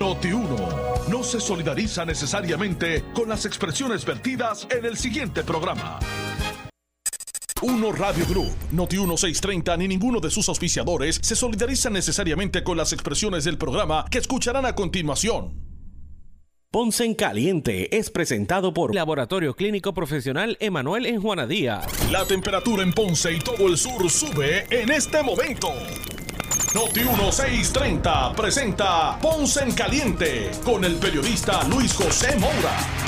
Noti 1 no se solidariza necesariamente con las expresiones vertidas en el siguiente programa. 1 Radio Group, Noti 1630 ni ninguno de sus auspiciadores se solidariza necesariamente con las expresiones del programa que escucharán a continuación. Ponce en Caliente es presentado por Laboratorio Clínico Profesional Emanuel en Juana Díaz. La temperatura en Ponce y todo el sur sube en este momento. Noti 1630 presenta Ponce en Caliente con el periodista Luis José Moura.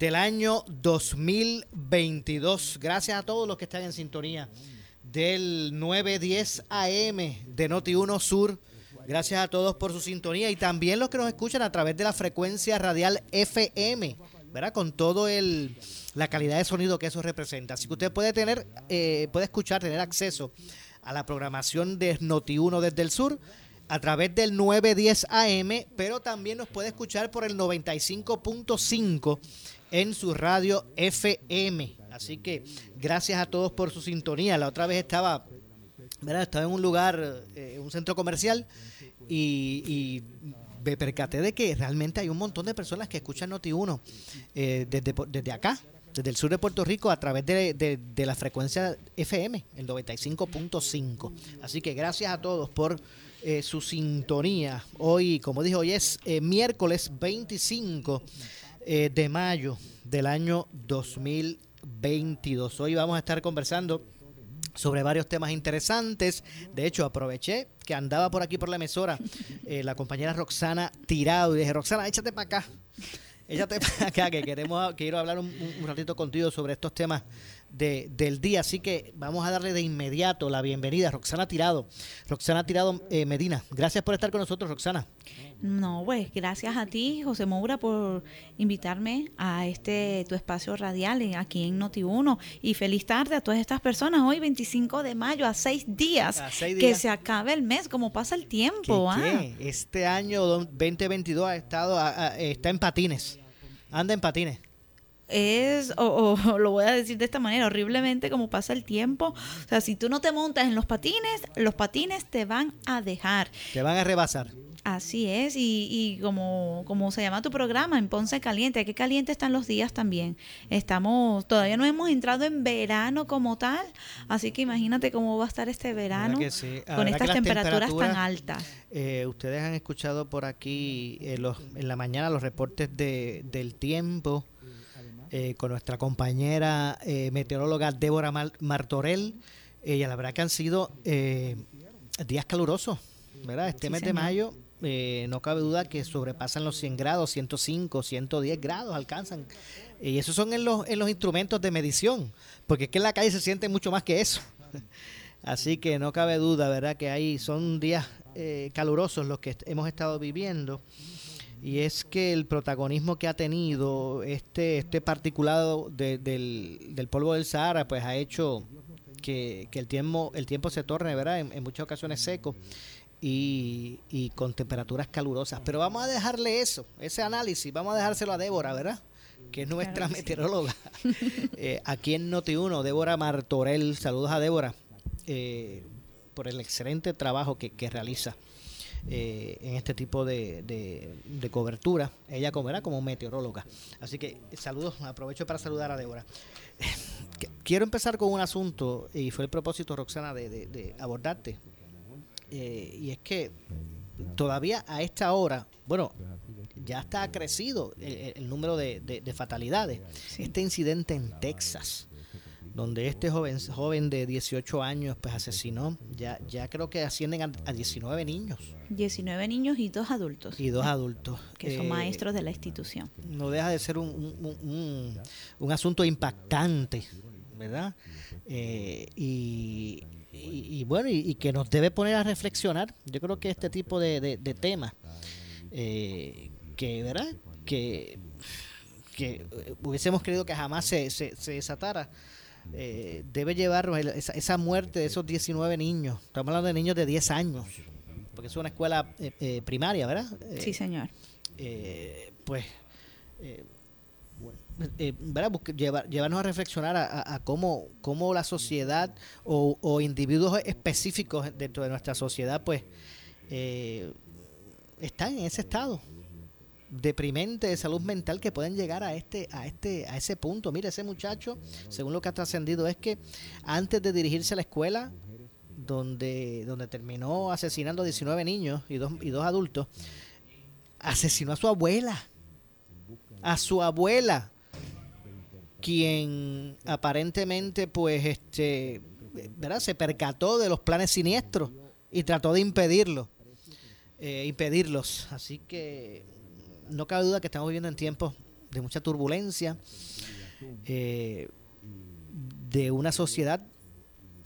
del año 2022. Gracias a todos los que están en sintonía del 910 AM de Noti 1 Sur. Gracias a todos por su sintonía y también los que nos escuchan a través de la frecuencia radial FM, ¿verdad? Con todo el la calidad de sonido que eso representa. Así que usted puede tener, eh, puede escuchar, tener acceso a la programación de Noti 1 desde el sur a través del 910 AM, pero también nos puede escuchar por el 95.5 en su radio FM. Así que gracias a todos por su sintonía. La otra vez estaba, ¿verdad? estaba en un lugar, eh, un centro comercial, y, me percaté de que realmente hay un montón de personas que escuchan Noti1 eh, desde, desde acá, desde el sur de Puerto Rico, a través de, la frecuencia FM, el 95.5. Así que gracias a todos por eh, su sintonía. Hoy, como dijo, hoy es miércoles 25 eh, de mayo del año 2022. Hoy vamos a estar conversando sobre varios temas interesantes. De hecho, aproveché que andaba por aquí por la emisora eh, la compañera Roxana Tirado y dije, Roxana, échate para acá. Échate para acá, que queremos, quiero hablar un, un ratito contigo sobre estos temas de, del día. Así que vamos a darle de inmediato la bienvenida a Roxana Tirado. Roxana Tirado eh, Medina, gracias por estar con nosotros, Roxana. No, pues gracias a ti, José Moura, por invitarme a este tu espacio radial aquí en Noti1. Y feliz tarde a todas estas personas. Hoy, 25 de mayo, a seis días, que se acabe el mes, como pasa el tiempo. Ah. Este año 2022 ha estado, está en patines. Anda en patines es, o, lo voy a decir de esta manera, horriblemente como pasa el tiempo. O sea, si tú no te montas en los patines, los patines te van a dejar. Te van a rebasar. Así es, y, y como, como se llama tu programa, en Ponce Caliente, qué caliente están los días también. Estamos, todavía no hemos entrado en verano como tal, así que imagínate cómo va a estar este verano con estas temperaturas, tan altas. Eh, ustedes han escuchado por aquí eh, los, en la mañana los reportes de, del tiempo eh, con nuestra compañera eh, meteoróloga Débora Martorell. Ella, la verdad que han sido eh, días calurosos, ¿verdad? Este mes de mayo no cabe duda que sobrepasan los 100 grados, 105, 110 grados alcanzan. Y esos son en los, en los instrumentos de medición, porque es que en la calle se siente mucho más que eso. Así que no cabe duda, ¿verdad? Que ahí son días calurosos los que hemos estado viviendo y es que el protagonismo que ha tenido este, este particulado del, polvo del Sahara, pues ha hecho que, el, tiempo, el tiempo se torne, ¿verdad? En, muchas ocasiones seco y, y, con temperaturas calurosas. Pero vamos a dejarle eso, ese análisis, vamos a dejárselo a Débora, ¿verdad? Que es nuestra meteoróloga. eh, aquí en Noti1, Débora Martorell. Saludos a Débora eh, por el excelente trabajo que, que realiza eh, en este tipo de, de, cobertura. Ella como, como meteoróloga. Así que saludos, aprovecho para saludar a Débora. Quiero empezar con un asunto, y fue el propósito, Roxana, de, abordarte. Eh, y es que todavía a esta hora, bueno, ya está crecido el, número de, fatalidades. Este incidente en Texas, donde este joven, joven de 18 años pues asesinó, ya, ya creo que ascienden a, 19 niños. 19 niños y dos adultos. Y dos adultos. Que son eh, maestros de la institución. No deja de ser un, un, un, asunto impactante, ¿verdad? Eh, y, y, bueno, y, que nos debe poner a reflexionar. Yo creo que este tipo de, de, temas, eh, que, ¿verdad? Que, que hubiésemos creído que jamás se, se, se desatara eh, debe llevarnos esa, muerte de esos 19 niños. Estamos hablando de niños de 10 años, porque es una escuela eh, eh, primaria, ¿verdad? sí, señor. pues, ¿verdad? llevarnos a reflexionar a, cómo, cómo, la sociedad o, individuos específicos dentro de nuestra sociedad, pues, están en ese estado deprimente de salud mental que pueden llegar a este a este a ese punto. Mire, ese muchacho, según lo que ha trascendido es que antes de dirigirse a la escuela donde donde terminó asesinando a 19 niños y dos y dos adultos, asesinó a su abuela. A su abuela quien aparentemente pues este ¿verdad? se percató de los planes siniestros y trató de impedirlo eh, impedirlos así que no cabe duda que estamos viviendo en tiempos de mucha turbulencia, eh, de una sociedad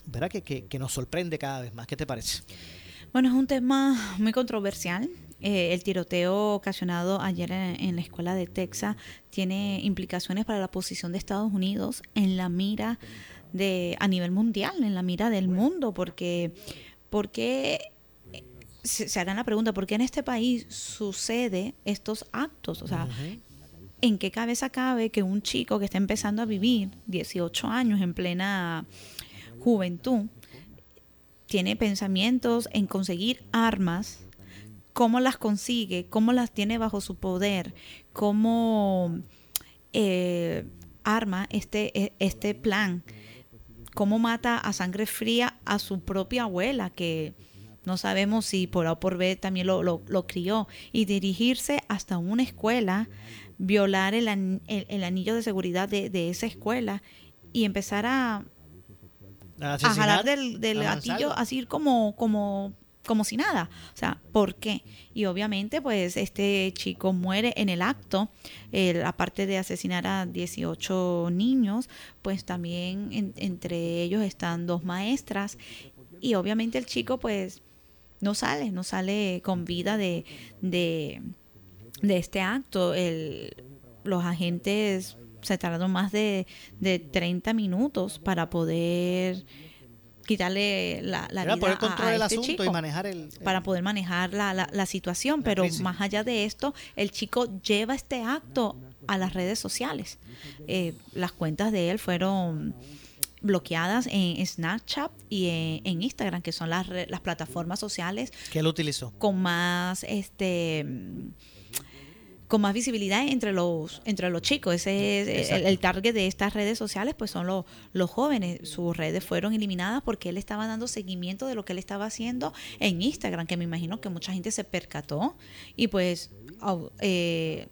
¿verdad? Que, que, nos sorprende cada vez más. ¿Qué te parece? Bueno, es un tema muy controversial. Eh, el tiroteo ocasionado ayer en, la escuela de Texas tiene implicaciones para la posición de Estados Unidos en la mira de a nivel mundial, en la mira del mundo, porque porque se, harán la pregunta, ¿por qué en este país sucede estos actos? O sea, ¿en qué cabeza cabe que un chico que está empezando a vivir 18 años en plena juventud tiene pensamientos en conseguir armas? ¿Cómo las consigue? ¿Cómo las tiene bajo su poder? ¿Cómo eh, arma este, e, este plan? ¿Cómo mata a sangre fría a su propia abuela que no sabemos si por A o por B también lo, lo, crió. Y dirigirse hasta una escuela, violar el, anillo de seguridad de, esa escuela y empezar a, a, jalar del, del gatillo así como, como, como si nada. O sea, ¿por qué? Y obviamente, pues este chico muere en el acto. aparte de asesinar a 18 niños, pues también entre ellos están dos maestras. Y obviamente el chico, pues no sale, no sale con vida de, de, este acto. El, los agentes se tardaron más de, de 30 minutos para poder quitarle la, la vida a, este chico, y manejar el, para poder manejar la, la, situación. Pero más allá de esto el chico lleva este acto a las redes sociales. Eh, las cuentas de él fueron bloqueadas en Snapchat y en, Instagram, que son las, las plataformas sociales. que él utilizó? Con más este con más visibilidad entre los entre los chicos. Ese es el, target de estas redes sociales, pues son los, los jóvenes. Sus redes fueron eliminadas porque él estaba dando seguimiento de lo que él estaba haciendo en Instagram, que me imagino que mucha gente se percató y pues eh,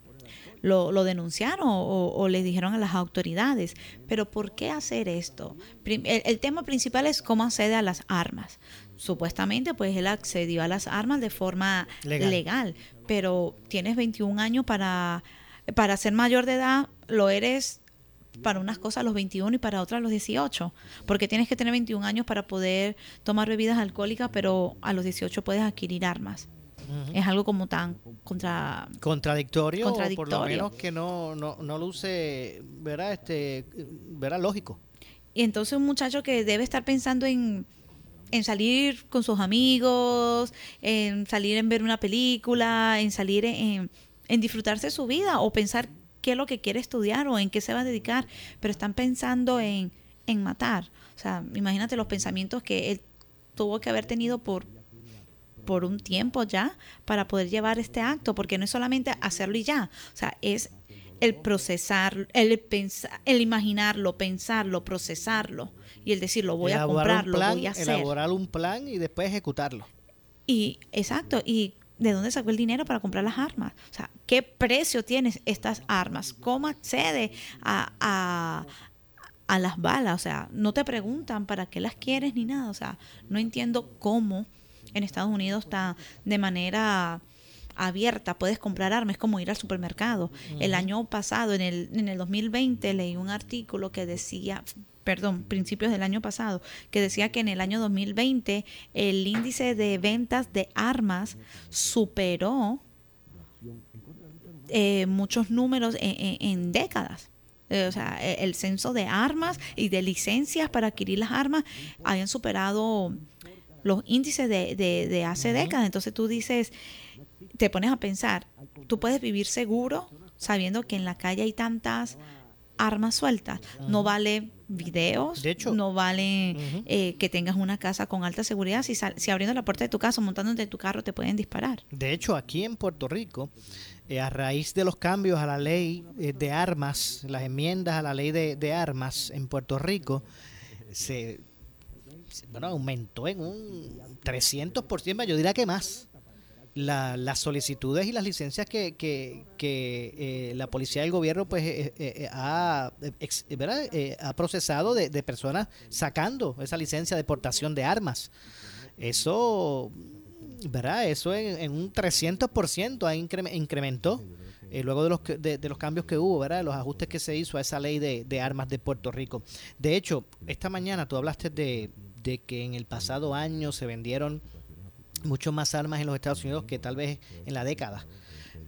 lo, lo denunciaron o, o, les dijeron a las autoridades. Pero ¿por qué hacer esto? El, tema principal es cómo accede a las armas. Supuestamente, pues él accedió a las armas de forma legal, pero tienes 21 años para, para ser mayor de edad, lo eres para unas cosas a los 21 y para otras a los 18, porque tienes que tener 21 años para poder tomar bebidas alcohólicas, pero a los 18 puedes adquirir armas. Es algo como tan contra... contradictorio, contradictorio. por lo menos que no, no, no luce, verá, este, verá lógico. Y entonces un muchacho que debe estar pensando en, en salir con sus amigos, en salir en ver una película, en salir en, en disfrutarse su vida o pensar qué es lo que quiere estudiar o en qué se va a dedicar, pero están pensando en, en matar. O sea, imagínate los pensamientos que él tuvo que haber tenido por por un tiempo ya para poder llevar este acto, porque no es solamente hacerlo y ya, o sea, es el procesar, el pensar, el imaginarlo, pensarlo, procesarlo y el decir, lo voy a comprar, lo voy a hacer. Elaborar un plan y después ejecutarlo. Y exacto, y ¿de dónde sacó el dinero para comprar las armas? O sea, ¿qué precio tienen estas armas? ¿Cómo accede a, a las balas, o sea, no te preguntan para qué las quieres ni nada, o sea, no entiendo cómo en Estados Unidos está de manera abierta, puedes comprar armas, es como ir al supermercado. El año pasado, en el, en el 2020, leí un artículo que decía, perdón, principios del año pasado, que decía que en el año 2020 el índice de ventas de armas superó eh, muchos números en, décadas. Eh, o sea, e, el censo de armas y de licencias para adquirir las armas habían superado los índices de, de hace décadas. Entonces tú dices, te pones a pensar, tú puedes vivir seguro sabiendo que en la calle hay tantas armas sueltas. No vale videos, no vale eh, que tengas una casa con alta seguridad. Si, si abriendo la puerta de tu casa, montando de tu carro, te pueden disparar. De hecho, aquí en Puerto Rico, eh, a raíz de los cambios a la ley eh, de armas, las enmiendas a la ley de, armas en Puerto Rico, se bueno, aumentó en un 300%, yo diría que más las solicitudes y las licencias que, que, eh, la policía del gobierno pues eh, eh, ha, ha procesado de, personas sacando esa licencia de portación de armas. Eso, ¿verdad? Eso en, un 300% ha incrementó luego de los, de, los cambios que hubo, ¿verdad? Los ajustes que se hizo a esa ley de, de armas de Puerto Rico. De hecho, esta mañana tú hablaste de, de que en el pasado año se vendieron mucho más armas en los Estados Unidos que tal vez en la década.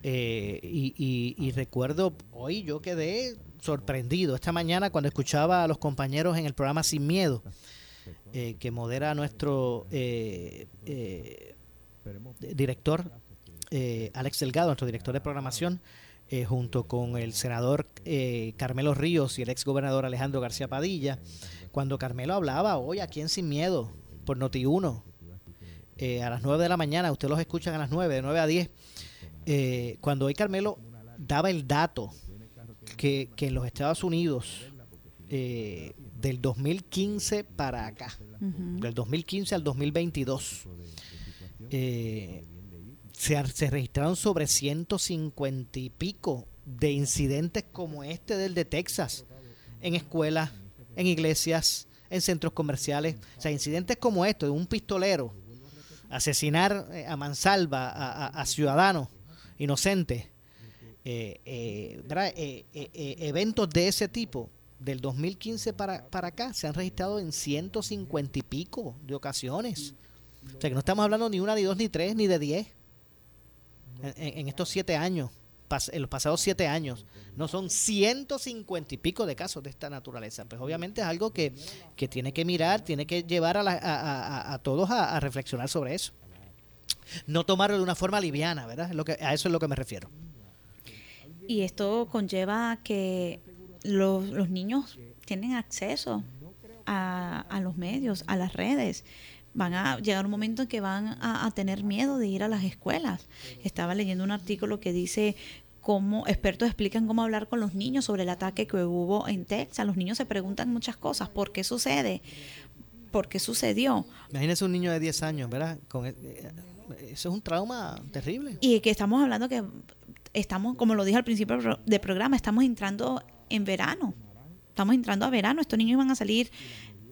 Eh, y, recuerdo, hoy yo quedé sorprendido esta mañana cuando escuchaba a los compañeros en el programa Sin Miedo, eh, que modera nuestro eh, director Alex Delgado, nuestro director de programación, junto con el senador Carmelo Ríos y el ex gobernador Alejandro García Padilla, cuando Carmelo hablaba hoy aquí en Sin Miedo por Noti1 eh, a las 9 de la mañana, ustedes los escuchan a las 9, de 9 a 10, eh, cuando hoy Carmelo daba el dato que, en los Estados Unidos, eh, del 2015 para acá, del 2015 al 2022, se, se registraron sobre 150 y pico de incidentes como este del de Texas, en escuelas, en iglesias, en centros comerciales, o sea, incidentes como esto de un pistolero asesinar eh, a mansalva a, ciudadanos inocentes, eh, eh, eventos de ese tipo del 2015 para, para acá se han registrado en 150 y pico de ocasiones. O sea que no estamos hablando ni una, ni dos, ni tres, ni de diez en estos siete años en los pasados siete años. No son 150 y pico de casos de esta naturaleza. Pues obviamente es algo que, tiene que mirar, tiene que llevar a, a, todos a, reflexionar sobre eso. No tomarlo de una forma liviana, ¿verdad? lo que, a eso es lo que me refiero. Y esto conlleva que los, los niños tienen acceso a, a los medios, a las redes van a llegar un momento en que van a, tener miedo de ir a las escuelas. Estaba leyendo un artículo que dice cómo expertos explican cómo hablar con los niños sobre el ataque que hubo en Texas. Los niños se preguntan muchas cosas. ¿Por qué sucede? ¿Por qué sucedió? Imagínese un niño de 10 años, ¿verdad? Con, e, eh, eso es un trauma terrible. Y que estamos hablando que estamos, como lo dije al principio del programa, estamos entrando en verano. Estamos entrando a verano. Estos niños van a salir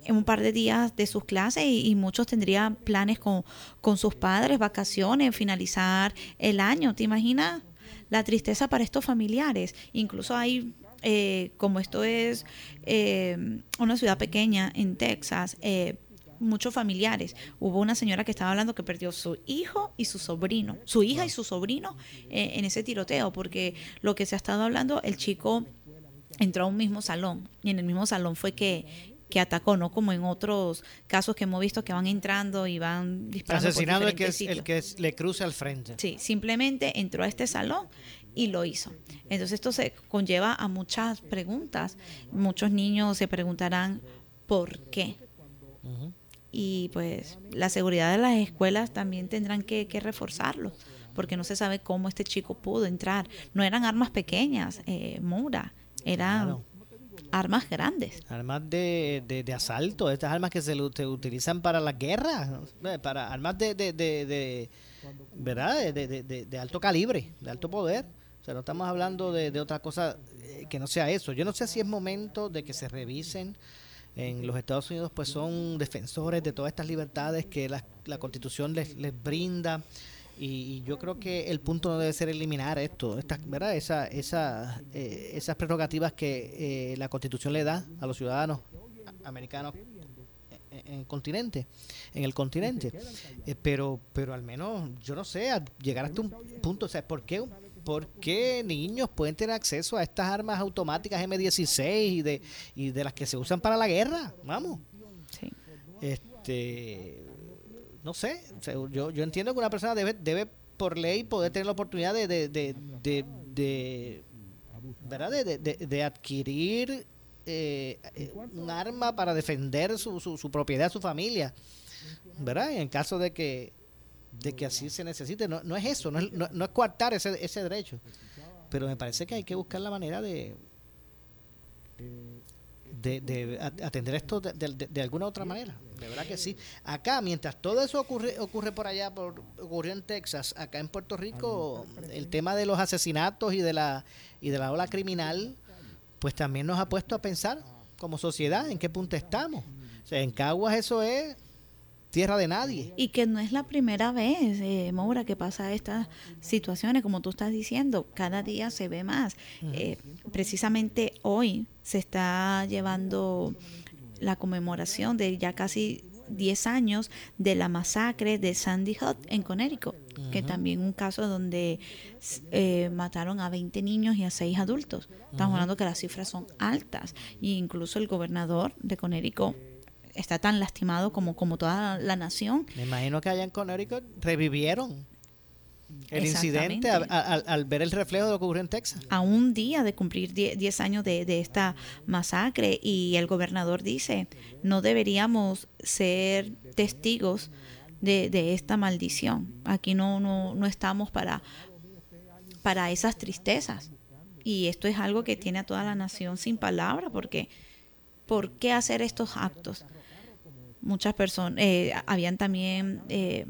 en un par de días de sus clases y, muchos tendrían planes con, con sus padres, vacaciones, finalizar el año. ¿Te imaginas la tristeza para estos familiares? Incluso hay, eh, como esto es eh, una ciudad pequeña en Texas, eh, muchos familiares. Hubo una señora que estaba hablando que perdió su hijo y su sobrino, su hija y su sobrino en ese tiroteo, porque lo que se ha estado hablando, el chico entró a un mismo salón y en el mismo salón fue que que atacó, no como en otros casos que hemos visto que van entrando y van disparando. Asesinando el que, el que le cruce al frente. Sí, simplemente entró a este salón y lo hizo. Entonces esto se conlleva a muchas preguntas. Muchos niños se preguntarán por qué. Y pues la seguridad de las escuelas también tendrán que, reforzarlo, porque no se sabe cómo este chico pudo entrar. No eran armas pequeñas, eh, Mura, eran armas grandes. Armas de, de, asalto, estas armas que se, utilizan para las guerras, para armas de, de, de ¿verdad? De, alto calibre, de alto poder. O sea, no estamos hablando de, otra cosa eh, que no sea eso. Yo no sé si es momento de que se revisen. En los Estados Unidos, pues son defensores de todas estas libertades que la, la Constitución les, les brinda. Y, yo creo que el punto no debe ser eliminar esto, esta, ¿verdad? Esa, esa, eh, esas prerrogativas que eh, la Constitución le da a los ciudadanos americanos en el continente, en el continente. Eh, pero, pero al menos, yo no sé, llegar hasta un punto, o sea, ¿por qué, ¿por qué niños pueden tener acceso a estas armas automáticas M16 y de, y de las que se usan para la guerra? Vamos. Este, no sé, yo, yo entiendo que una persona debe, debe por ley poder tener la oportunidad de, de, de, de, ¿verdad? de, de, adquirir eh, eh, un arma para defender su, su, propiedad, su familia, ¿verdad? En caso de que de que así se necesite, no, no es eso, no es, no, es coartar ese, ese derecho, pero me parece que hay que buscar la manera de de, de atender esto de, de, alguna otra manera, de verdad que sí. Acá, mientras todo eso ocurre ocurre por allá, por, ocurrió en Texas, acá en Puerto Rico, el tema de los asesinatos y de la y de la ola criminal pues también nos ha puesto a pensar como sociedad en qué punto estamos. O sea, en Caguas eso es tierra de nadie. Y que no es la primera vez, eh, Maura, que pasa estas situaciones, como tú estás diciendo, cada día se ve más. Eh, precisamente hoy se está llevando la conmemoración de ya casi 10 años de la masacre de Sandy Hook en Connecticut, que también un caso donde eh, mataron a 20 niños y a 6 adultos. Estamos hablando que las cifras son altas e incluso el gobernador de Connecticut está tan lastimado como, como toda la nación. Me imagino que allá en Connecticut revivieron el incidente al, ver el reflejo de lo que ocurrió en Texas. A un día de cumplir 10 años de, esta masacre y el gobernador dice, no deberíamos ser testigos de, esta maldición. Aquí no, no, no estamos para, para esas tristezas. Y esto es algo que tiene a toda la nación sin palabra, porque ¿por qué hacer estos actos? Muchas personas, eh, habían también... Eh,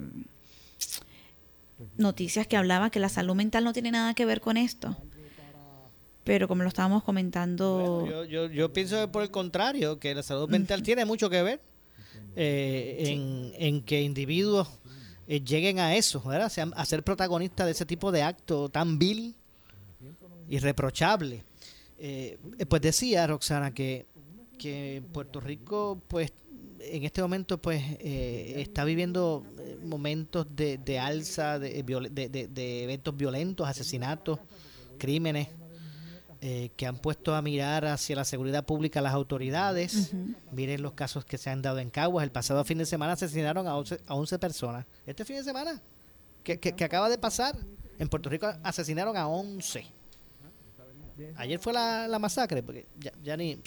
noticias que hablaban que la salud mental no tiene nada que ver con esto. Pero como lo estábamos comentando... yo, yo, yo, pienso por el contrario, que la salud mental tiene mucho que ver eh, en, en, que individuos eh, lleguen a eso, ¿verdad? Sean, a ser protagonistas de ese tipo de acto tan vil, irreprochable. Eh, pues decía Roxana que, que Puerto Rico pues en este momento pues eh, está viviendo eh, momentos de, de alza de, de, eventos violentos, asesinatos, crímenes eh, que han puesto a mirar hacia la seguridad pública las autoridades. Miren los casos que se han dado en Caguas. El pasado fin de semana asesinaron a 11, a 11 personas. Este fin de semana que, que, acaba de pasar en Puerto Rico asesinaron a 11. Ayer fue la, la masacre, porque ya, ya ni...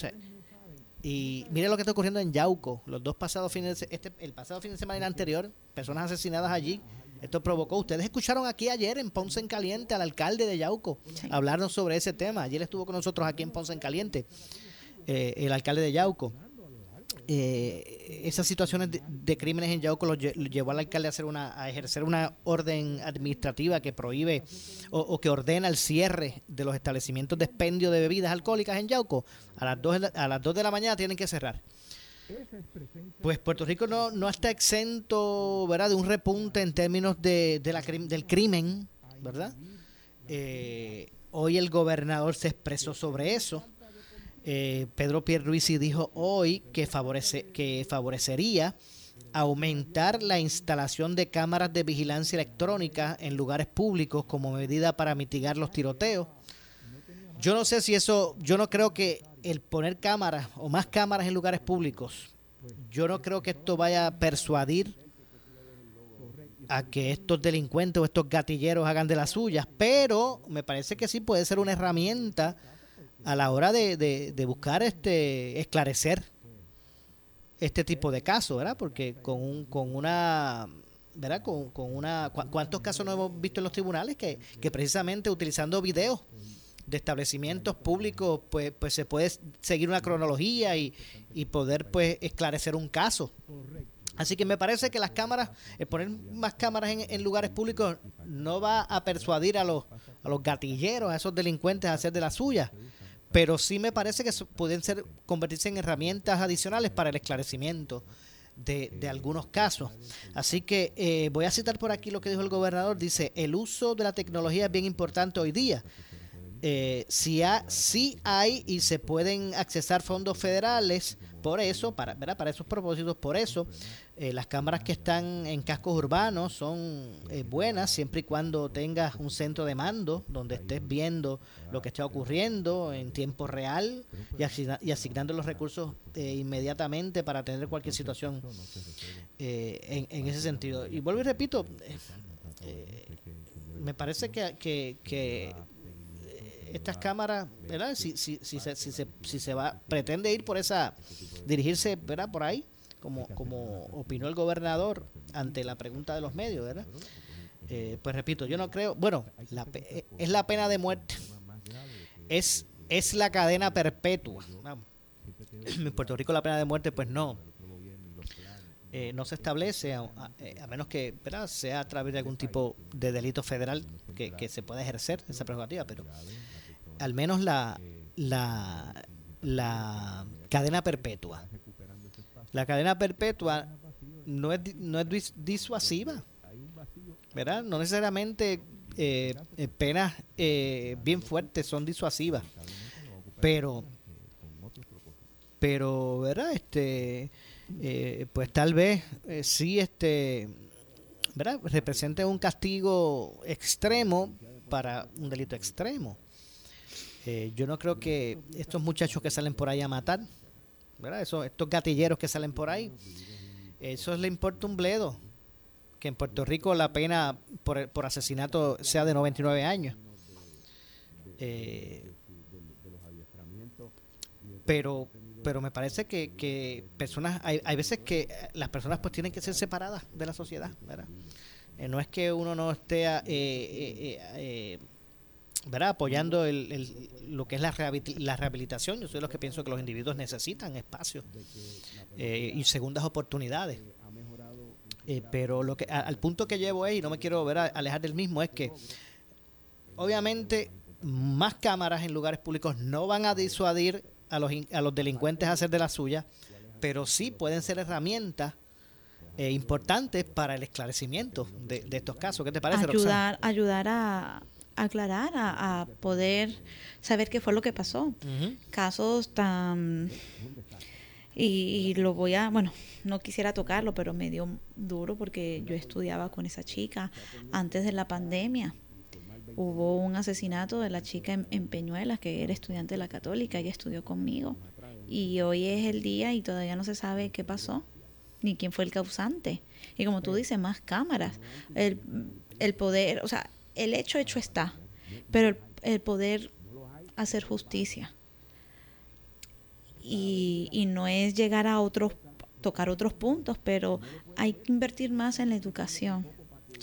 Y mire lo que está ocurriendo en Yauco. Los dos pasados fines de, este, el pasado fin de semana y el anterior, personas asesinadas allí. Esto provocó. Ustedes escucharon aquí ayer en Ponce en Caliente al alcalde de Yauco hablarnos sobre ese tema. Ayer estuvo con nosotros aquí en Ponce en Caliente, eh, el alcalde de Yauco eh, esas situaciones de, crímenes en Yauco lo, llevó al alcalde a, hacer una, a ejercer una orden administrativa que prohíbe o, que ordena el cierre de los establecimientos de expendio de bebidas alcohólicas en Yauco. A las 2, a las 2 de la mañana tienen que cerrar. Pues Puerto Rico no, no está exento ¿verdad? de un repunte en términos de, de la, del crimen, ¿verdad? Eh, hoy el gobernador se expresó sobre eso eh, Pedro Pierluisi dijo hoy que, favorece, que favorecería aumentar la instalación de cámaras de vigilancia electrónica en lugares públicos como medida para mitigar los tiroteos. Yo no sé si eso, yo no creo que el poner cámaras o más cámaras en lugares públicos, yo no creo que esto vaya a persuadir a que estos delincuentes o estos gatilleros hagan de las suyas, pero me parece que sí puede ser una herramienta a la hora de, de, buscar este esclarecer este tipo de casos, ¿verdad? Porque con, un, con una ¿verdad? Con, con una cuántos casos no hemos visto en los tribunales que, que precisamente utilizando videos de establecimientos públicos pues pues se puede seguir una cronología y, y poder pues esclarecer un caso. Así que me parece que las cámaras, el poner más cámaras en, en lugares públicos no va a persuadir a los a los gatilleros, a esos delincuentes a hacer de la suya. Pero sí me parece que pueden ser convertirse en herramientas adicionales para el esclarecimiento de, algunos casos. Así que eh, voy a citar por aquí lo que dijo el gobernador. Dice, el uso de la tecnología es bien importante hoy día. Eh, si, si hay y se pueden accesar fondos federales por eso, para, para esos propósitos, por eso, eh, las cámaras que están en cascos urbanos son eh, buenas siempre y cuando tengas un centro de mando donde estés viendo lo que está ocurriendo en tiempo real y, asignando los recursos eh, inmediatamente para atender cualquier situación en, ese sentido. Y vuelvo y repito, me parece que, que estas cámaras, ¿verdad? Si, si, si, se, si, se, si se va, pretende ir por esa, dirigirse, ¿verdad? Por ahí, como, como opinó el gobernador ante la pregunta de los medios, ¿verdad? Eh, pues repito, yo no creo, bueno, la, eh, es la pena de muerte, es, es la cadena perpetua. En Puerto Rico la pena de muerte, pues no, eh, no se establece, a, menos que ¿verdad? sea a través de algún tipo de delito federal que, que se pueda ejercer esa prerrogativa, pero al menos la, la, la cadena perpetua. La cadena perpetua no es, no es disuasiva, ¿verdad? No necesariamente eh, eh, penas eh, bien fuertes son disuasivas, pero, pero, ¿verdad? Este, pues tal vez sí, este, ¿verdad? Represente un castigo extremo para un delito extremo. Eh, yo no creo que estos muchachos que salen por ahí a matar, ¿verdad? Eso, estos gatilleros que salen por ahí, eso le importa un bledo. Que en Puerto Rico la pena por, por asesinato sea de 99 años. Eh, pero pero me parece que, que personas hay, hay veces que las personas pues tienen que ser separadas de la sociedad ¿verdad? Eh, no es que uno no esté eh, ¿verdad? apoyando el, lo que es la, rehabilitación. Yo soy de los que pienso que los individuos necesitan espacio eh, y segundas oportunidades. Eh, pero lo que al punto que llevo es, y no me quiero ver alejar del mismo, es que obviamente más cámaras en lugares públicos no van a disuadir a los, a los delincuentes a hacer de la suya, pero sí pueden ser herramientas eh, importantes para el esclarecimiento de, estos casos. ¿Qué te parece, Ayudar, ayudar a, aclarar, a, poder saber qué fue lo que pasó. Casos tan... Y, lo voy a, bueno, no quisiera tocarlo, pero me dio duro porque yo estudiaba con esa chica antes de la pandemia. Hubo un asesinato de la chica en, Peñuelas, que era estudiante de la católica, ella estudió conmigo. Y hoy es el día y todavía no se sabe qué pasó, ni quién fue el causante. Y como tú dices, más cámaras. El, el poder, o sea, el hecho hecho está, pero el, poder hacer justicia y, no es llegar a otros, tocar otros puntos, pero hay que invertir más en la educación,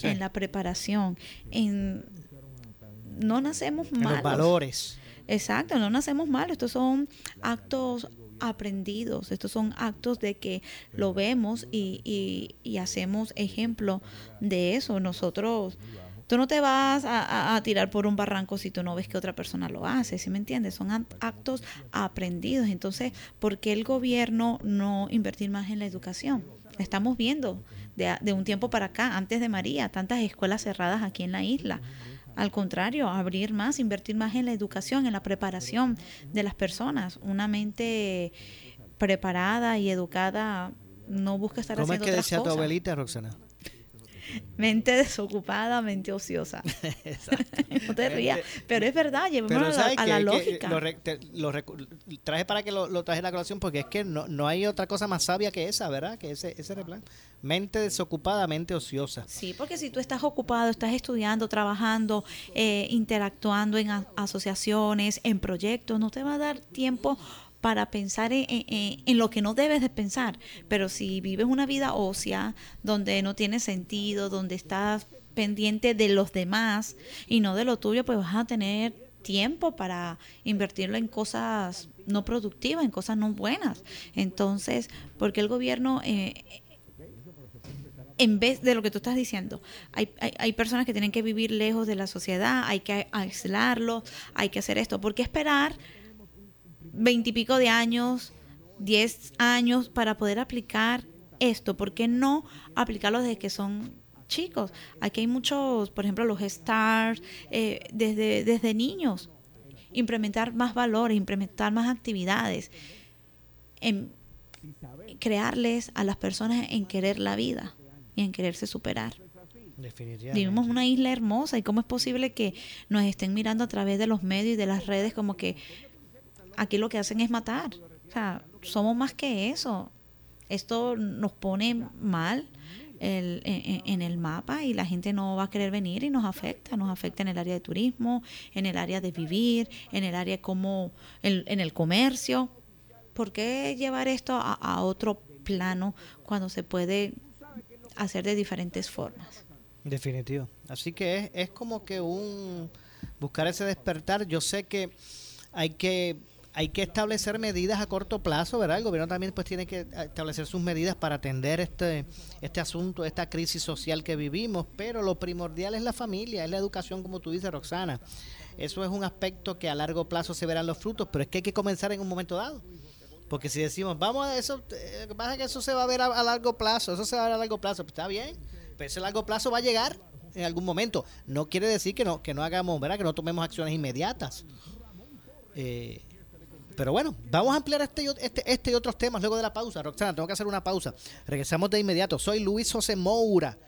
en la preparación, en no nacemos malos. En los valores. Exacto, no nacemos malos, estos son actos aprendidos, estos son actos de que lo vemos y, y, y hacemos ejemplo de eso. Nosotros Tú no te vas a, tirar por un barranco si tú no ves que otra persona lo hace, ¿sí me entiendes? Son actos aprendidos. Entonces, ¿por qué el gobierno no invertir más en la educación? Estamos viendo de, de un tiempo para acá, antes de María, tantas escuelas cerradas aquí en la isla. Al contrario, abrir más, invertir más en la educación, en la preparación de las personas. Una mente preparada y educada no busca estar ¿Cómo haciendo es que decía tu abuelita, Roxana? Mente desocupada, mente ociosa. no te rías, pero es verdad, llevémoslo a, la, lógica. lo, traje para que lo, traje a la colación porque es que no, no hay otra cosa más sabia que esa, ¿verdad? Que ese, ese replan. Mente desocupada, mente ociosa. Sí, porque si tú estás ocupado, estás estudiando, trabajando, eh, interactuando en asociaciones, en proyectos, no te va a dar tiempo para pensar en, lo que no debes de pensar. Pero si vives una vida ósea, donde no tiene sentido, donde estás pendiente de los demás y no de lo tuyo, pues vas a tener tiempo para invertirlo en cosas no productivas, en cosas no buenas. Entonces, porque el gobierno... Eh, en vez de lo que tú estás diciendo, hay, hay, personas que tienen que vivir lejos de la sociedad, hay que aislarlos, hay que hacer esto. ¿Por qué esperar veintipico de años, diez años para poder aplicar esto? ¿Por qué no aplicarlo desde que son chicos? Aquí hay muchos, por ejemplo, los stars, eh, desde, desde niños. Implementar más valores, implementar más actividades. En, crearles a las personas en querer la vida y en quererse superar. Vivimos una isla hermosa y cómo es posible que nos estén mirando a través de los medios y de las redes como que aquí lo que hacen es matar. O sea, somos más que eso. Esto nos pone mal en, el mapa y la gente no va a querer venir y nos afecta. Nos afecta en el área de turismo, en el área de vivir, en el área como en, el comercio. ¿Por qué llevar esto a, a otro plano cuando se puede hacer de diferentes formas. Definitivo. Así que es, es como que un buscar ese despertar. Yo sé que hay que hay que establecer medidas a corto plazo, ¿verdad? El gobierno también pues tiene que establecer sus medidas para atender este este asunto, esta crisis social que vivimos, pero lo primordial es la familia, es la educación como tú dices, Roxana. Eso es un aspecto que a largo plazo se verán los frutos, pero es que hay que comenzar en un momento dado. Porque si decimos, vamos a eso, eh, pasa que eso se va a ver a, largo plazo, eso se va a ver a largo plazo, pues está bien, pero ese largo plazo va a llegar en algún momento. No quiere decir que no, que no hagamos, ¿verdad? Que no tomemos acciones inmediatas. Eh, pero bueno, vamos a ampliar este, este, este y otros temas luego de la pausa. Roxana, tengo que hacer una pausa. Regresamos de inmediato. Soy Luis José Moura.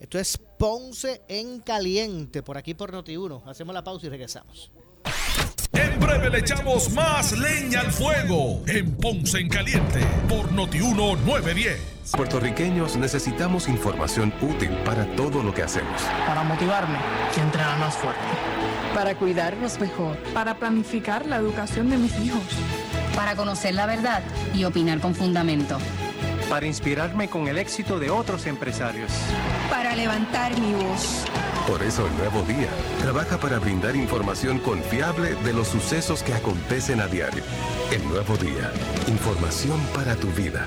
Esto es Ponce en Caliente, por aquí por Noti1. Hacemos la pausa y regresamos. En breve le echamos más leña al fuego en Ponce en Caliente por Notiuno 910. Puertorriqueños necesitamos información útil para todo lo que hacemos. Para motivarme y entrenar más fuerte. Para cuidarnos mejor. Para planificar la educación de mis hijos. Para conocer la verdad y opinar con fundamento. Para inspirarme con el éxito de otros empresarios. Para levantar mi voz por eso el nuevo día trabaja para brindar información confiable de los sucesos que acontecen a diario. El nuevo día, información para tu vida.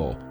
Michael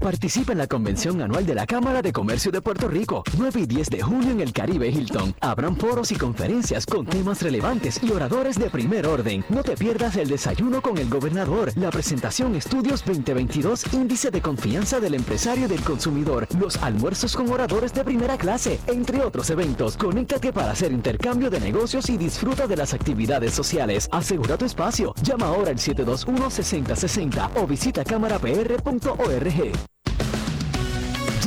Participa en la convención anual de la Cámara de Comercio de Puerto Rico, 9 y 10 de junio en el Caribe Hilton. Habrán foros y conferencias con temas relevantes y oradores de primer orden. No te pierdas el desayuno con el gobernador, la presentación Estudios 2022, Índice de Confianza del Empresario y del Consumidor, los almuerzos con oradores de primera clase, entre otros eventos. Conéctate para hacer intercambio de negocios y disfruta de las actividades sociales. Asegura tu espacio. Llama ahora al 721-6060 o visita cámarapr.org. Hey.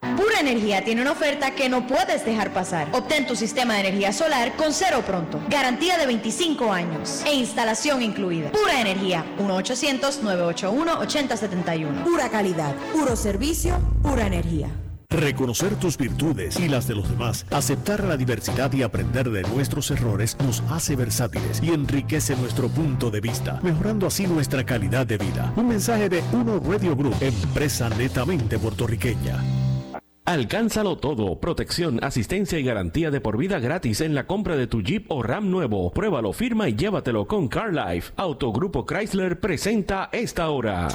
Pura Energía tiene una oferta que no puedes dejar pasar. Obtén tu sistema de energía solar con cero pronto. Garantía de 25 años e instalación incluida. Pura Energía, 1-800-981-8071. Pura calidad, puro servicio, pura energía. Reconocer tus virtudes y las de los demás, aceptar la diversidad y aprender de nuestros errores nos hace versátiles y enriquece nuestro punto de vista, mejorando así nuestra calidad de vida. Un mensaje de Uno Radio Group, empresa netamente puertorriqueña. Alcánzalo todo, protección, asistencia y garantía de por vida gratis en la compra de tu Jeep o Ram nuevo. Pruébalo, firma y llévatelo con CarLife. Autogrupo Chrysler presenta esta hora.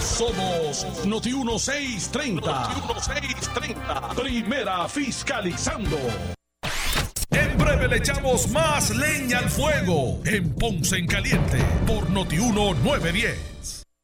Somos Noti 1630. Noti 1630. Primera fiscalizando. En breve le echamos más leña al fuego en Ponce en Caliente por Noti 1910.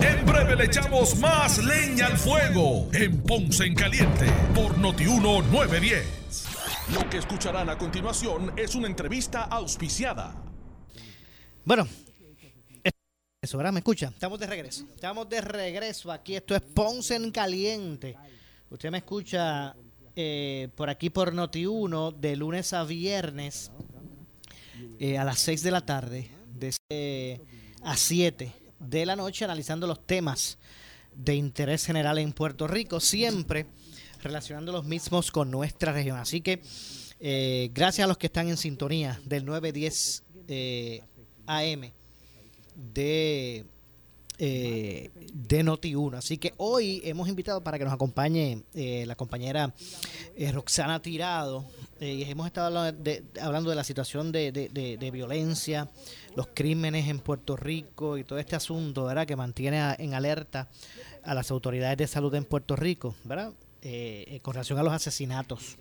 En breve le echamos más leña al fuego en Ponce en Caliente por Noti 1910. Lo que escucharán a continuación es una entrevista auspiciada. Bueno, eso, ahora me escucha. Estamos de regreso. Estamos de regreso aquí. Esto es Ponce en Caliente. Usted me escucha eh, por aquí por Noti 1 de lunes a viernes eh, a las 6 de la tarde, de eh, a 7 de la noche analizando los temas de interés general en Puerto Rico, siempre relacionando los mismos con nuestra región. Así que eh, gracias a los que están en sintonía del 910 eh, AM de, eh, de Noti1. Así que hoy hemos invitado para que nos acompañe eh, la compañera Roxana Tirado. y hemos estado hablando de, hablando de la situación de, violencia los crímenes en Puerto Rico y todo este asunto, ¿verdad? Que mantiene en alerta a las autoridades de salud en Puerto Rico, ¿verdad? Eh, con relación a los asesinatos.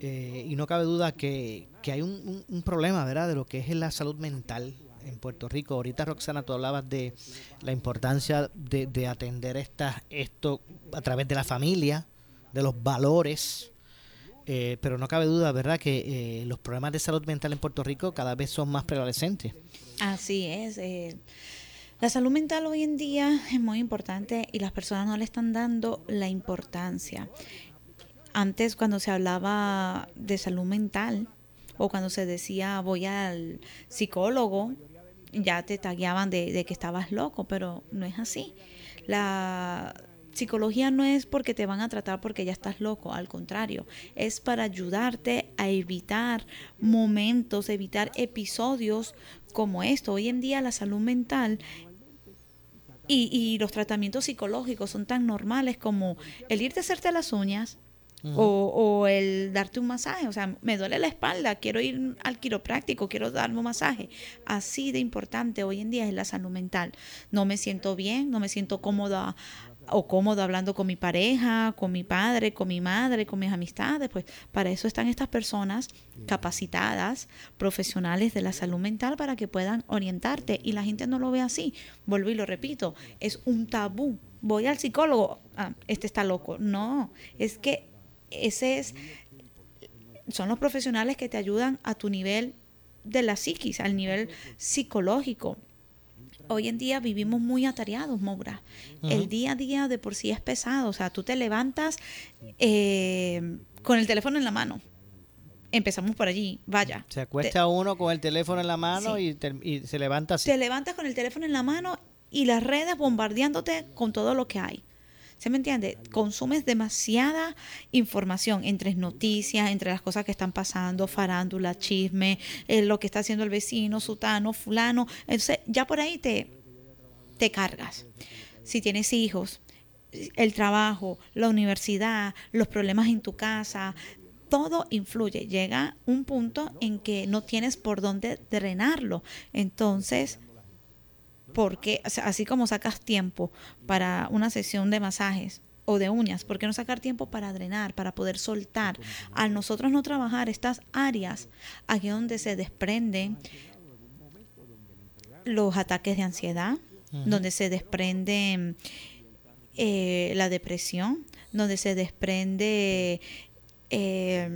Eh, y no cabe duda que, que hay un, un, problema, ¿verdad? De lo que es la salud mental en Puerto Rico. Ahorita, Roxana, tú hablabas de la importancia de, de atender esta, esto a través de la familia, de los valores, eh, pero no cabe duda, ¿verdad?, que eh, los problemas de salud mental en Puerto Rico cada vez son más prevalecentes. Así es. Eh, la salud mental hoy en día es muy importante y las personas no le están dando la importancia. Antes, cuando se hablaba de salud mental o cuando se decía voy al psicólogo, ya te tagueaban de, de que estabas loco, pero no es así. La psicología no es porque te van a tratar porque ya estás loco, al contrario, es para ayudarte a evitar momentos, evitar episodios como esto. Hoy en día la salud mental y, y los tratamientos psicológicos son tan normales como el irte a hacerte las uñas, o, o, el darte un masaje, o sea, me duele la espalda, quiero ir al quiropráctico, quiero darme un masaje. Así de importante hoy en día es la salud mental. No me siento bien, no me siento cómoda o cómodo hablando con mi pareja, con mi padre, con mi madre, con mis amistades, pues para eso están estas personas capacitadas, profesionales de la salud mental para que puedan orientarte y la gente no lo ve así. Vuelvo y lo repito, es un tabú. Voy al psicólogo, ah, este está loco. No, es que ese es son los profesionales que te ayudan a tu nivel de la psiquis, al nivel psicológico hoy en día vivimos muy atareados, Moura. El día a día de por sí es pesado. O sea, tú te levantas eh, con el teléfono en la mano. Empezamos por allí, vaya. Se acuesta uno con el teléfono en la mano y, y, se levanta así. Te levantas con el teléfono en la mano y las redes bombardeándote con todo lo que hay. ¿Se me entiende? Consumes demasiada información entre noticias, entre las cosas que están pasando, farándula, chisme, eh, lo que está haciendo el vecino, sutano, fulano. Entonces, ya por ahí te, te cargas. Si tienes hijos, el trabajo, la universidad, los problemas en tu casa, todo influye. Llega un punto en que no tienes por dónde drenarlo. Entonces, porque así como sacas tiempo para una sesión de masajes o de uñas, ¿por qué no sacar tiempo para drenar, para poder soltar? Al nosotros no trabajar estas áreas, aquí donde se desprenden los ataques de ansiedad, donde se desprende eh, la depresión, donde se desprende eh,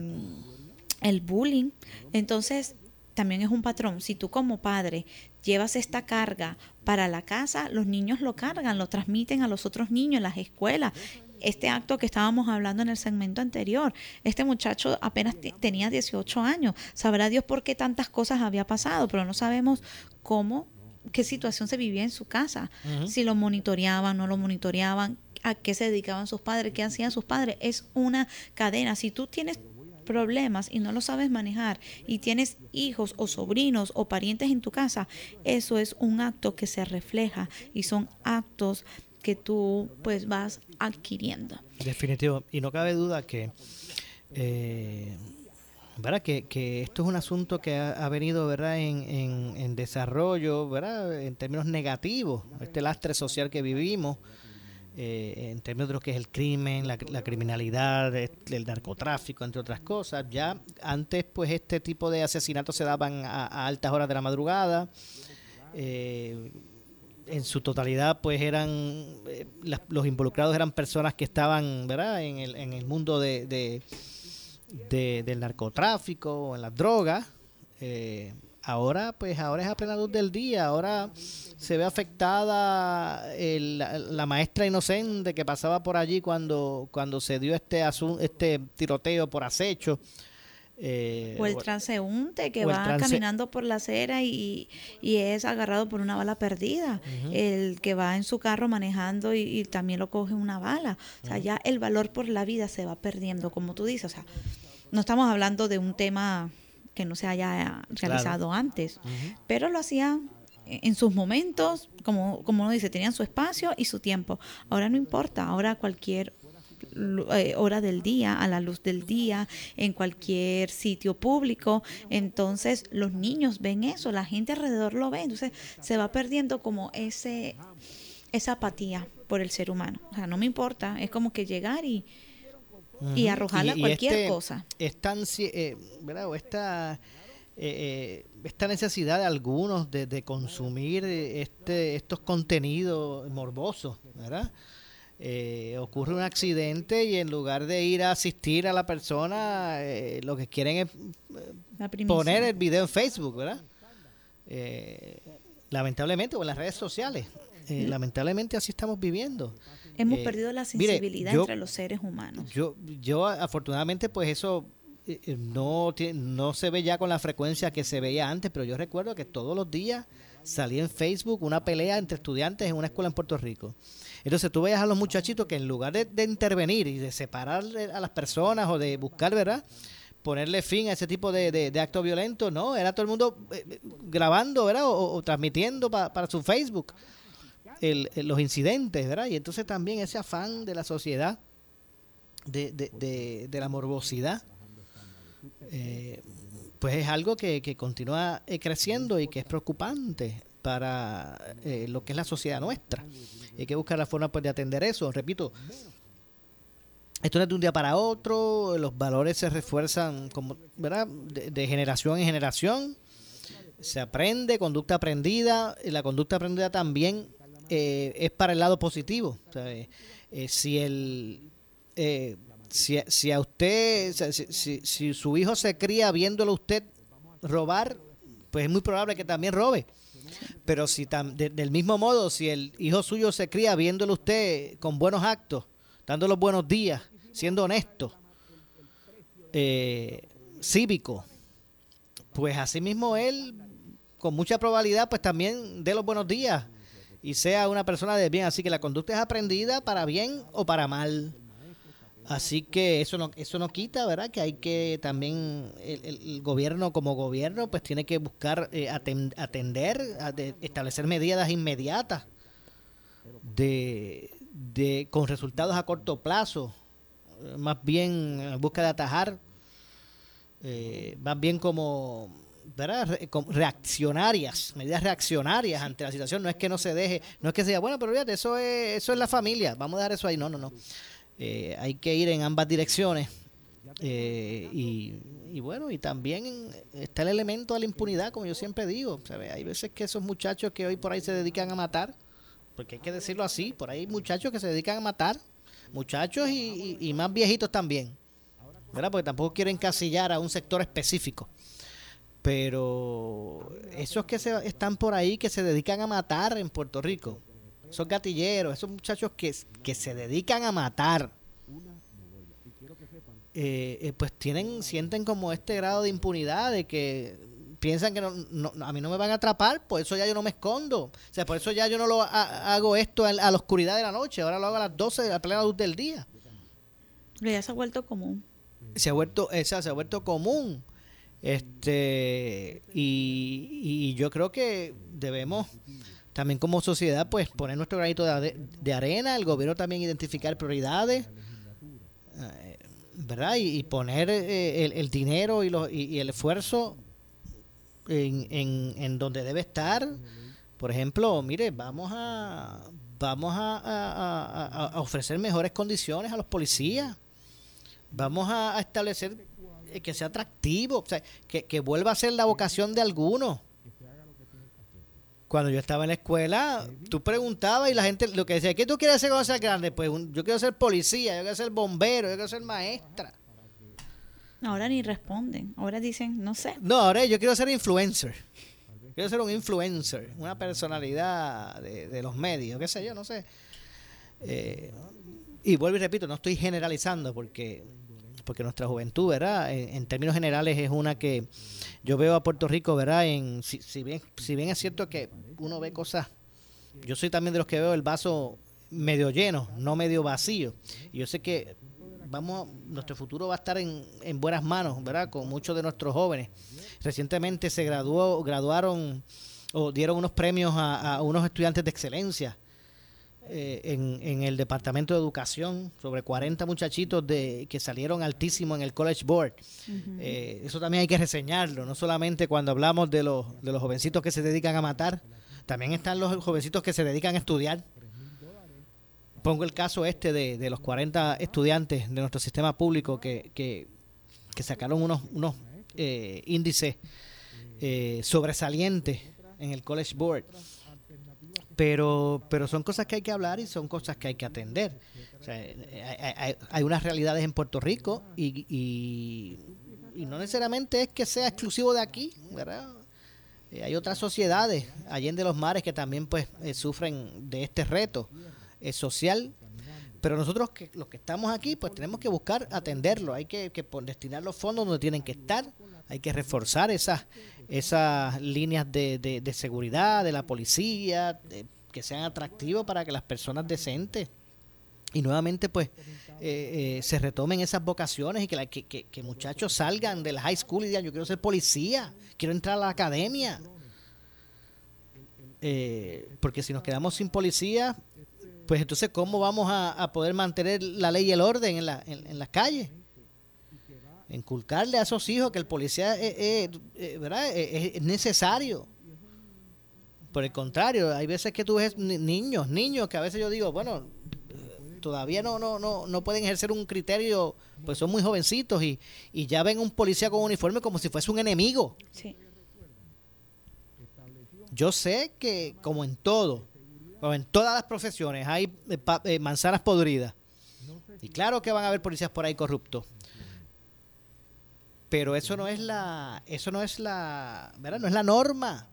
el bullying. Entonces, también es un patrón. Si tú como padre llevas esta carga para la casa, los niños lo cargan, lo transmiten a los otros niños en las escuelas. Este acto que estábamos hablando en el segmento anterior, este muchacho apenas tenía 18 años. Sabrá Dios por qué tantas cosas había pasado, pero no sabemos cómo, qué situación se vivía en su casa. Si lo monitoreaban, no lo monitoreaban, a qué se dedicaban sus padres, qué hacían sus padres. Es una cadena. Si tú tienes problemas y no lo sabes manejar y tienes hijos o sobrinos o parientes en tu casa, eso es un acto que se refleja y son actos que tú pues vas adquiriendo. Definitivo. Y no cabe duda que, eh, ¿verdad? Que, esto es un asunto que ha, venido ¿verdad? En, en, en, desarrollo ¿verdad? en términos negativos, este lastre social que vivimos. Eh, en términos de lo que es el crimen, la, criminalidad, el narcotráfico, entre otras cosas. Ya antes, pues este tipo de asesinatos se daban a, altas horas de la madrugada. Eh, en su totalidad, pues eran eh, los involucrados eran personas que estaban, ¿verdad? En el, en el mundo de, de, del narcotráfico en las drogas. Ahora, pues ahora es a plena luz del día. Ahora se ve afectada la, maestra inocente que pasaba por allí cuando, cuando se dio este, este tiroteo por acecho. Eh, o el transeúnte que va caminando por la acera y, es agarrado por una bala perdida. El que va en su carro manejando y, también lo coge una bala. O sea, ya el valor por la vida se va perdiendo, como tú dices. O sea, no estamos hablando de un tema que no se haya realizado antes, pero lo hacía en sus momentos, como, como uno dice, tenían su espacio y su tiempo. Ahora no importa, ahora cualquier eh, hora del día, a la luz del día, en cualquier sitio público. Entonces los niños ven eso, la gente alrededor lo ve, entonces se va perdiendo como ese esa apatía por el ser humano. O sea, no me importa, es como que llegar y, y arrojarla cualquier este cosa. Eh, eh, eh, esta necesidad de algunos de, consumir este, estos contenidos morbosos, ¿verdad? Eh, ocurre un accidente y en lugar de ir a asistir a la persona, lo que quieren es poner el video en Facebook, ¿verdad? lamentablemente, o en las redes sociales. lamentablemente así estamos viviendo. Hemos perdido la sensibilidad entre los seres humanos. Yo, yo afortunadamente, pues eso eh, eh, no, no se ve ya con la frecuencia que se veía antes, pero yo recuerdo que todos los días salía en Facebook una pelea entre estudiantes en una escuela en Puerto Rico. Entonces tú veías a los muchachitos que en lugar de, intervenir y de separar a las personas o de buscar, ¿verdad? Ponerle fin a ese tipo de, de, actos violentos, no, era todo el mundo eh, grabando, ¿verdad? O, transmitiendo para su Facebook los incidentes, ¿verdad? Y entonces también ese afán de la sociedad, de, de la morbosidad, eh, pues es algo que, continúa eh, creciendo y que es preocupante para eh, lo que es la sociedad nuestra. Hay que buscar la forma pues, de atender eso. Repito, esto no es de un día para otro, los valores se refuerzan como, ¿verdad? De, generación en generación. Se aprende, conducta aprendida, y la conducta aprendida también es para el lado positivo. si el si, si a usted, si, si, su hijo se cría viéndolo usted robar, pues es muy probable que también robe. Pero si del mismo modo, si el hijo suyo se cría viéndolo usted con buenos actos, dando los buenos días, siendo honesto, eh, cívico, pues así mismo él, con mucha probabilidad, pues también dé los buenos días y sea una persona de bien. Así que la conducta es aprendida para bien o para mal. Así que eso no, eso no quita, ¿verdad? Que hay que también, el, gobierno como gobierno, pues tiene que buscar eh, atender, establecer medidas inmediatas de, de, con resultados a corto plazo, más bien en busca de atajar, eh, más bien como. Reaccionarias, medidas reaccionarias ante la situación. No es que no se deje, no es que sea, bueno, pero fíjate, eso es, eso es la familia, vamos a dejar eso ahí. No, no, no. Eh, hay que ir en ambas direcciones. Eh, y, bueno, y también está el elemento de la impunidad, como yo siempre digo. Hay veces que esos muchachos que hoy por ahí se dedican a matar, porque hay que decirlo así, por ahí hay muchachos que se dedican a matar, muchachos y, más viejitos también, ¿verdad? Porque tampoco quiero encasillar a un sector específico. Pero esos que se, están por ahí que se dedican a matar en Puerto Rico, esos gatilleros, esos muchachos que, que se dedican a matar, eh, eh, pues tienen, sienten como este grado de impunidad de que piensan que no, a mí no me van a atrapar, por eso ya yo no me escondo. O sea, por eso ya yo no lo hago esto a, la oscuridad de la noche, ahora lo hago a las 12 de la plena luz del día. Ya se ha vuelto común. Se ha vuelto, esa, se ha vuelto común. Este, y, yo creo que debemos también como sociedad, pues poner nuestro granito de, arena, el gobierno también identificar prioridades, eh, ¿verdad? Y, poner eh, el, dinero y, y, el esfuerzo en, en, donde debe estar. Por ejemplo, mire, vamos a vamos a, ofrecer mejores condiciones a los policías. Vamos a, establecer que sea atractivo, o sea, que, que vuelva a ser la vocación de algunos cuando yo estaba en la escuela, tú preguntabas y la gente lo que decía, ¿qué tú quieres hacer cuando seas grande? Pues yo quiero ser policía, yo quiero ser bombero, yo quiero ser maestra. Ahora ni responden, ahora dicen, no sé. No, ahora yo quiero ser influencer. Quiero ser un influencer, una personalidad de, los medios, qué sé yo, no sé. Eh, y vuelvo y repito, no estoy generalizando porque porque nuestra juventud, ¿verdad? En, términos generales es una que yo veo a Puerto Rico, ¿verdad? En, si, bien, si bien es cierto que uno ve cosas, yo soy también de los que veo el vaso medio lleno, no medio vacío. Y yo sé que vamos, nuestro futuro va a estar en, en buenas manos, ¿verdad? Con muchos de nuestros jóvenes. Recientemente se graduó, graduaron o dieron unos premios a unos estudiantes de excelencia eh, en, en, el Departamento de Educación, sobre 40 muchachitos de, que salieron altísimo en el College Board. Eh, eso también hay que reseñarlo, no solamente cuando hablamos de los, de los jovencitos que se dedican a matar, también están los jovencitos que se dedican a estudiar. Pongo el caso este de, de los 40 estudiantes de nuestro sistema público que, que, que sacaron unos, unos eh, índices sobresalientes en el College Board pero, pero son cosas que hay que hablar y son cosas que hay que atender. hay, unas realidades en Puerto Rico y, y, no necesariamente es que sea exclusivo de aquí, ¿verdad? Eh, hay otras sociedades, allá de los mares, que también pues eh, sufren de este reto eh, social. Pero nosotros que, los que estamos aquí, pues tenemos que buscar atenderlo. Hay que, que destinar los fondos donde tienen que estar. Hay que reforzar esas, esas líneas de, de, seguridad de la policía, que sean atractivos para que las personas decentes y nuevamente pues eh, eh, se retomen esas vocaciones y que, que, que, muchachos salgan de la high school y digan yo quiero ser policía, quiero entrar a la academia. Eh, porque si nos quedamos sin policía, pues entonces ¿cómo vamos a, poder mantener la ley y el orden en, la, en las calles? Inculcarle a esos hijos que el policía es, ¿verdad? es, necesario. Por el contrario, hay veces que tú ves niños, niños que a veces yo digo, bueno, todavía no, no, no, no pueden ejercer un criterio, pues son muy jovencitos y, y ya ven un policía con uniforme como si fuese un enemigo. Yo sé que como en todo, como en todas las profesiones hay eh, eh, manzanas podridas. Y claro que van a haber policías por ahí corruptos pero eso no es la eso no es la ¿verdad? no es la norma.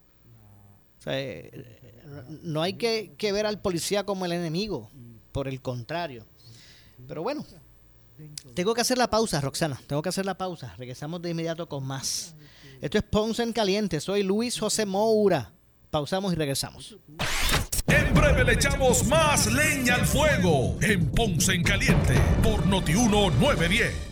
Eh, no hay que, que, ver al policía como el enemigo por el contrario. Pero bueno tengo que hacer la pausa Roxana tengo que hacer la pausa. Regresamos de inmediato con más. Esto es Ponce en Caliente soy Luis José Moura. Pausamos y regresamos. En breve le echamos más leña al fuego en Ponce en Caliente por Notiuno 910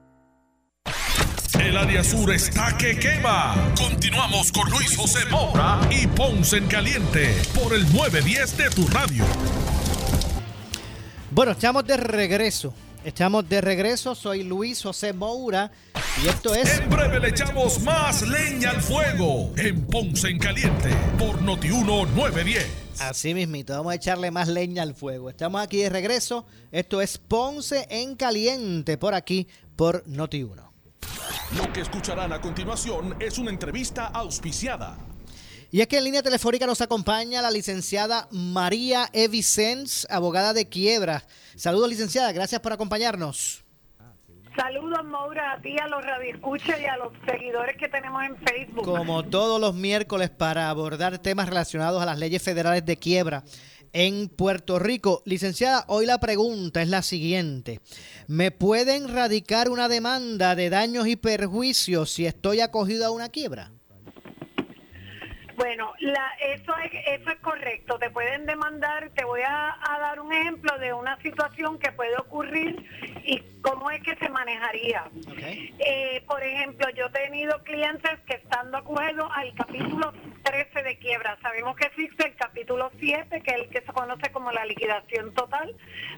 El área sur está que quema. Continuamos con Luis José Moura y Ponce en Caliente por el 910 de tu radio. Bueno, estamos de regreso. Estamos de regreso. Soy Luis José Moura y esto es. En breve le echamos más leña al fuego en Ponce en Caliente por Notiuno 910. Así mismito, vamos a echarle más leña al fuego. Estamos aquí de regreso. Esto es Ponce en Caliente por aquí por Noti1. Lo que escucharán a continuación es una entrevista auspiciada. Y es que en línea telefónica nos acompaña la licenciada María Evicens, abogada de quiebra. Saludos, licenciada, gracias por acompañarnos. Saludos, Maura, a ti, a los radioescuchas y a los seguidores que tenemos en Facebook. Como todos los miércoles, para abordar temas relacionados a las leyes federales de quiebra en Puerto Rico. Licenciada, hoy la pregunta es la siguiente. ¿Me pueden radicar una demanda de daños y perjuicios si estoy acogido a una quiebra? Bueno, la, eso, es, eso es correcto. Te pueden demandar, te voy a, dar un ejemplo de una situación que puede ocurrir y cómo es que se manejaría. Eh, por ejemplo, yo he tenido clientes que estando acogidos al capítulo 13 de quiebra, sabemos que existe el capítulo 7, que es el que se conoce como la liquidación total,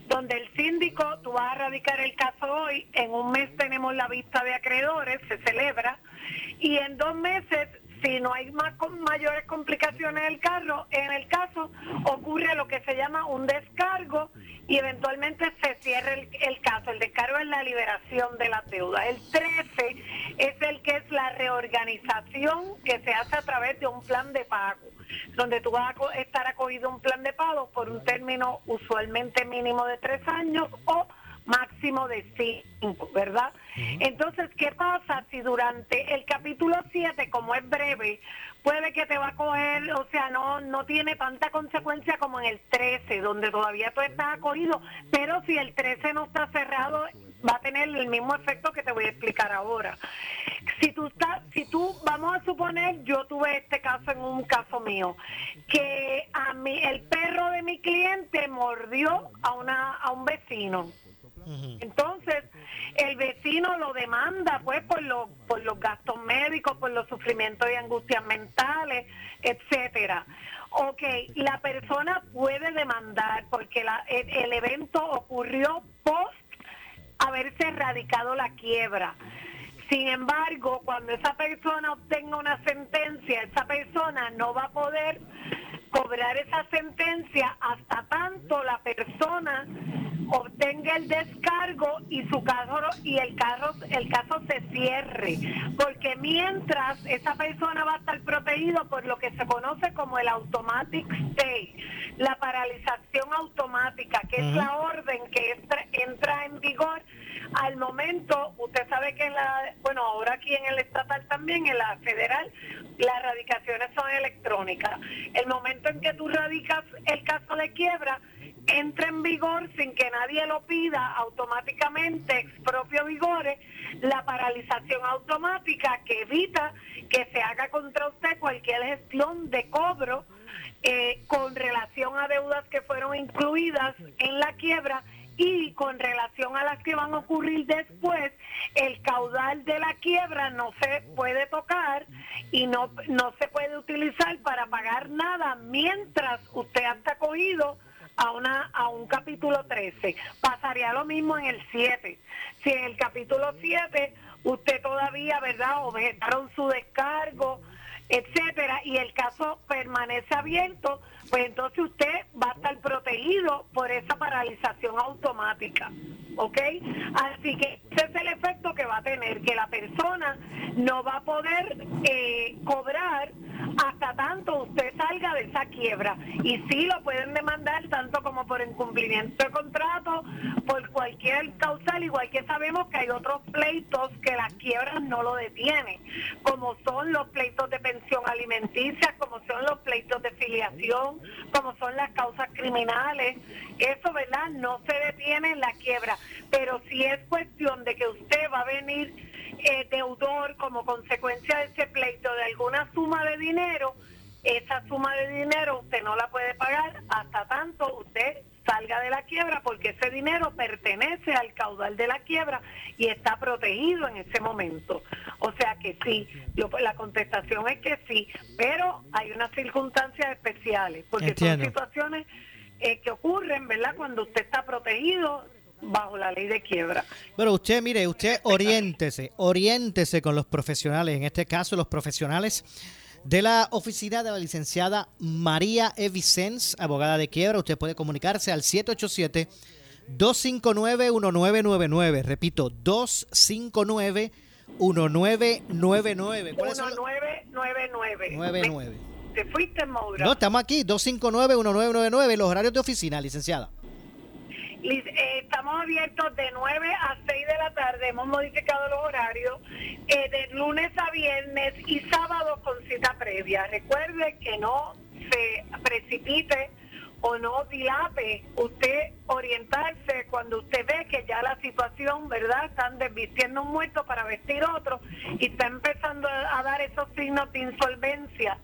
donde el síndico, tú vas a radicar el caso hoy, en un mes tenemos la vista de acreedores, se celebra, y en dos meses si no hay más mayores complicaciones en el carro, en el caso ocurre lo que se llama un descargo y eventualmente se cierra el, caso. El descargo es la liberación de la deuda. El 13 es el que es la reorganización que se hace a través de un plan de pago, donde tú vas a estar acogido un plan de pago por un término usualmente mínimo de tres años o máximo de cinco, ¿verdad? Entonces, ¿qué pasa si durante el capítulo 7, como es breve, puede que te va a coger, o sea, no, no tiene tanta consecuencia como en el 13, donde todavía tú estás acogido, pero si el 13 no está cerrado, va a tener el mismo efecto que te voy a explicar ahora. Si tú estás, si tú, vamos a suponer, yo tuve este caso en un caso mío, que a mí, el perro de mi cliente mordió a una, a un vecino entonces, el vecino lo demanda pues por, lo, por los gastos médicos, por los sufrimientos y angustias mentales, etcétera. Ok, la persona puede demandar porque la, el, evento ocurrió post haberse erradicado la quiebra. Sin embargo, cuando esa persona obtenga una sentencia, esa persona no va a poder cobrar esa sentencia hasta tanto la persona obtenga el descargo y su caso y el caso el caso se cierre. Porque mientras esa persona va a estar protegido por lo que se conoce como el automatic stay la paralización automática que es la orden que entra en vigor al momento usted sabe que en la bueno ahora aquí en el estatal también en la federal las radicaciones son electrónicas. El momento en que tú radicas el caso de quiebra entra en vigor sin que nadie lo pida automáticamente, expropio vigore, la paralización automática que evita que se haga contra usted cualquier gestión de cobro eh, con relación a deudas que fueron incluidas en la quiebra y con relación a las que van a ocurrir después, el caudal de la quiebra no se puede tocar y no, no se puede utilizar para pagar nada mientras usted está cogido a una a un capítulo 13. Pasaría lo mismo en el 7. Si en el capítulo 7 usted todavía, ¿verdad?, objetaron su descargo, etcétera, y el caso permanece abierto, pues entonces usted va a estar protegido por esa paralización automática. ¿Ok? Así que ese es el efecto que va a tener, que la persona no va a poder eh, cobrar hasta tanto usted salga de esa quiebra. Y sí lo pueden demandar tanto como por incumplimiento de contrato, por cualquier causal, igual que sabemos que hay otros pleitos que las quiebras no lo detienen, como son los pleitos de pensión alimenticia, como son los pleitos de filiación, como son las causas criminales. Eso, ¿verdad? No se detiene en la quiebra. Pero si es cuestión de que usted va a venir eh, deudor como consecuencia de ese pleito de alguna suma de dinero, esa suma de dinero usted no la puede pagar hasta tanto usted salga de la quiebra porque ese dinero pertenece al caudal de la quiebra y está protegido en ese momento. O sea que sí, la contestación es que sí, pero hay unas circunstancias especiales porque son situaciones eh, que ocurren, ¿verdad? Cuando usted está protegido bajo la ley de quiebra. Bueno, usted, mire, usted oriéntese, oriéntese con los profesionales, en este caso los profesionales de la oficina de la licenciada María E. abogada de quiebra. Usted puede comunicarse al 787 259 1999. Repito, 259 1999. ¿Cuál 1999. 99. Te fuiste, Maura. No, estamos aquí, 259-1999, los horarios de oficina, licenciada. Eh, estamos abiertos de 9 a 6 de la tarde, hemos modificado los horarios, eh, de lunes a viernes y sábado con cita previa. Recuerde que no se precipite o no dilape usted orientarse cuando usted ve que ya la situación, ¿verdad? Están desvistiendo un muerto para vestir otro y está empezando a dar esos signos de insolvencia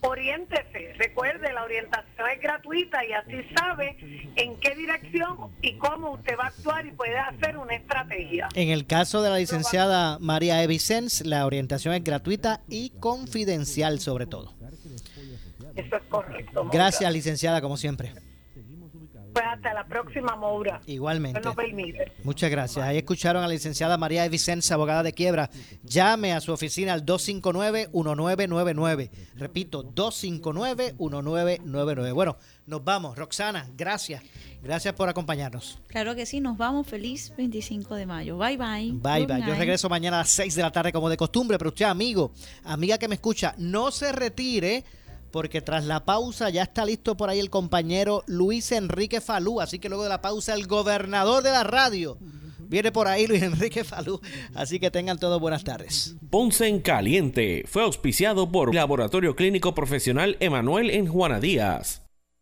oriéntese. Recuerde, la orientación es gratuita y así sabe en qué dirección y cómo usted va a actuar y puede hacer una estrategia. En el caso de la licenciada María Evicens, la orientación es gratuita y confidencial sobre todo. Eso es correcto. Gracias, licenciada, como siempre. Pues hasta la próxima, Moura. Igualmente. Muchas gracias. Ahí escucharon a la licenciada María de Vicenza, abogada de quiebra. Llame a su oficina al 259-1999. Repito, 259-1999. Bueno, nos vamos. Roxana, gracias. Gracias por acompañarnos. Claro que sí, nos vamos. Feliz 25 de mayo. Bye, bye. Bye, bye. Yo regreso mañana a las 6 de la tarde como de costumbre, pero usted, amigo, amiga que me escucha, no se retire porque tras la pausa ya está listo por ahí el compañero Luis Enrique Falú, así que luego de la pausa el gobernador de la radio. Viene por ahí Luis Enrique Falú, así que tengan todos buenas tardes. Ponce en Caliente fue auspiciado por Laboratorio Clínico Profesional Emanuel en Juana Díaz.